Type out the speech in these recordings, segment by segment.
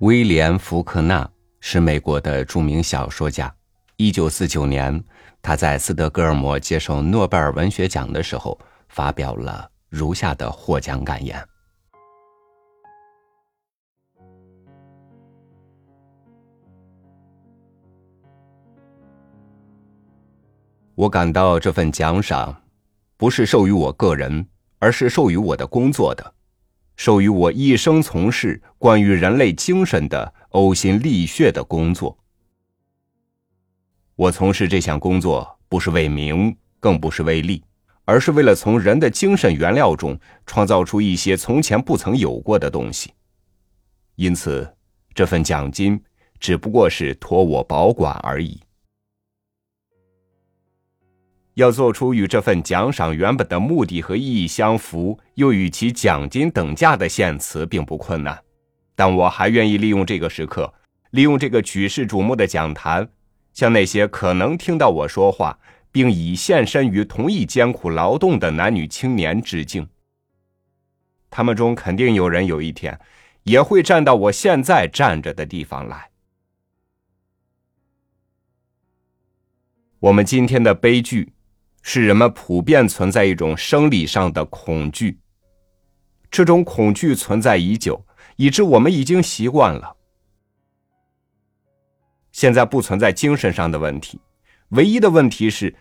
威廉·福克纳是美国的著名小说家。一九四九年，他在斯德哥尔摩接受诺贝尔文学奖的时候，发表了如下的获奖感言：“我感到这份奖赏，不是授予我个人，而是授予我的工作的。”授予我一生从事关于人类精神的呕心沥血的工作。我从事这项工作不是为名，更不是为利，而是为了从人的精神原料中创造出一些从前不曾有过的东西。因此，这份奖金只不过是托我保管而已。要做出与这份奖赏原本的目的和意义相符，又与其奖金等价的献词，并不困难。但我还愿意利用这个时刻，利用这个举世瞩目的讲坛，向那些可能听到我说话，并已献身于同一艰苦劳动的男女青年致敬。他们中肯定有人有一天，也会站到我现在站着的地方来。我们今天的悲剧。是人们普遍存在一种生理上的恐惧，这种恐惧存在已久，以致我们已经习惯了。现在不存在精神上的问题，唯一的问题是，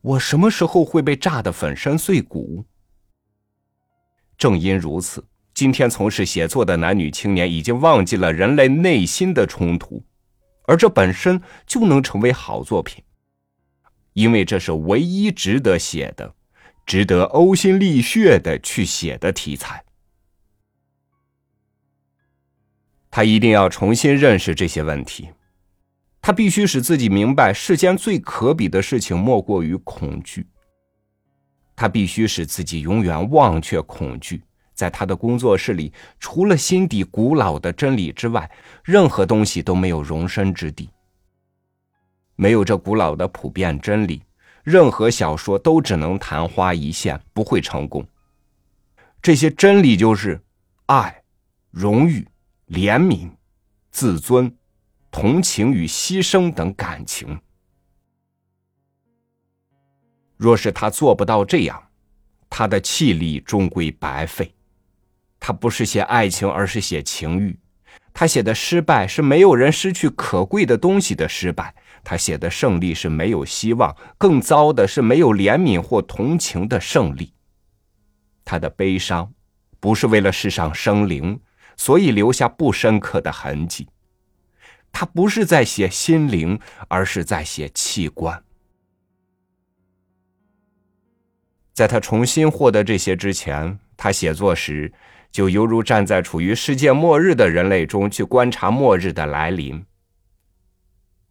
我什么时候会被炸得粉身碎骨？正因如此，今天从事写作的男女青年已经忘记了人类内心的冲突，而这本身就能成为好作品。因为这是唯一值得写的、值得呕心沥血的去写的题材。他一定要重新认识这些问题，他必须使自己明白世间最可比的事情莫过于恐惧。他必须使自己永远忘却恐惧，在他的工作室里，除了心底古老的真理之外，任何东西都没有容身之地。没有这古老的普遍真理，任何小说都只能昙花一现，不会成功。这些真理就是爱、荣誉、怜悯、自尊、同情与牺牲等感情。若是他做不到这样，他的气力终归白费。他不是写爱情，而是写情欲。他写的失败是没有人失去可贵的东西的失败。他写的胜利是没有希望，更糟的是没有怜悯或同情的胜利。他的悲伤不是为了世上生灵，所以留下不深刻的痕迹。他不是在写心灵，而是在写器官。在他重新获得这些之前，他写作时就犹如站在处于世界末日的人类中去观察末日的来临。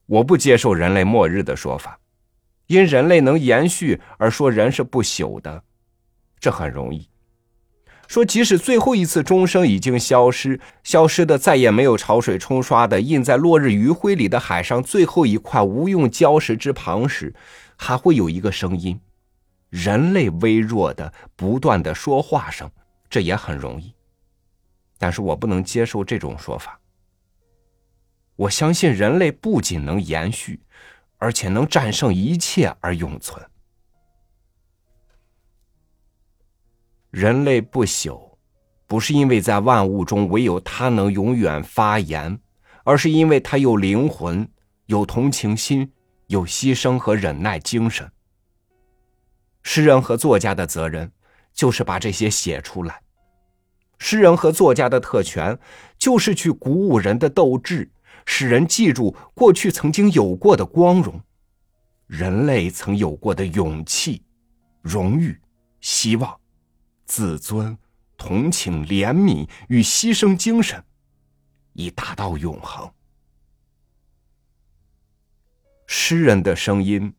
我不接受人类末日的说法，因人类能延续而说人是不朽的，这很容易。说即使最后一次钟声已经消失，消失的再也没有潮水冲刷的印在落日余晖里的海上最后一块无用礁石之旁时，还会有一个声音，人类微弱的不断的说话声，这也很容易。但是我不能接受这种说法。我相信人类不仅能延续，而且能战胜一切而永存。人类不朽，不是因为在万物中唯有它能永远发言，而是因为它有灵魂、有同情心、有牺牲和忍耐精神。诗人和作家的责任就是把这些写出来。诗人和作家的特权就是去鼓舞人的斗志。使人记住过去曾经有过的光荣，人类曾有过的勇气、荣誉、希望、自尊、同情、怜悯与牺牲精神，以达到永恒。诗人的声音，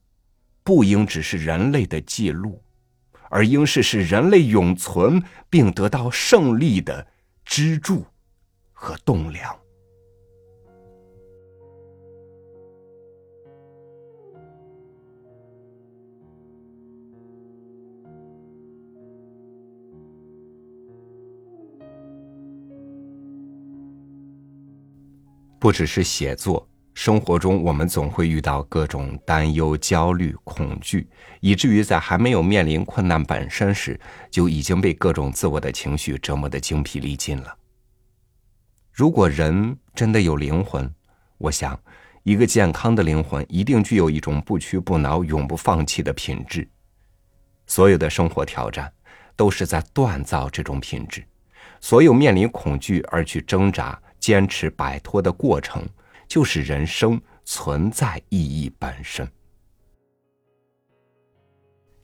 不应只是人类的记录，而应是使人类永存并得到胜利的支柱和栋梁。不只是写作，生活中我们总会遇到各种担忧、焦虑、恐惧，以至于在还没有面临困难本身时，就已经被各种自我的情绪折磨得精疲力尽了。如果人真的有灵魂，我想，一个健康的灵魂一定具有一种不屈不挠、永不放弃的品质。所有的生活挑战，都是在锻造这种品质。所有面临恐惧而去挣扎、坚持摆脱的过程，就是人生存在意义本身。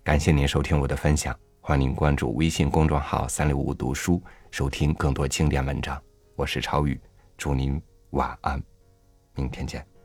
感谢您收听我的分享，欢迎您关注微信公众号“三六五读书”，收听更多经典文章。我是超宇，祝您晚安，明天见。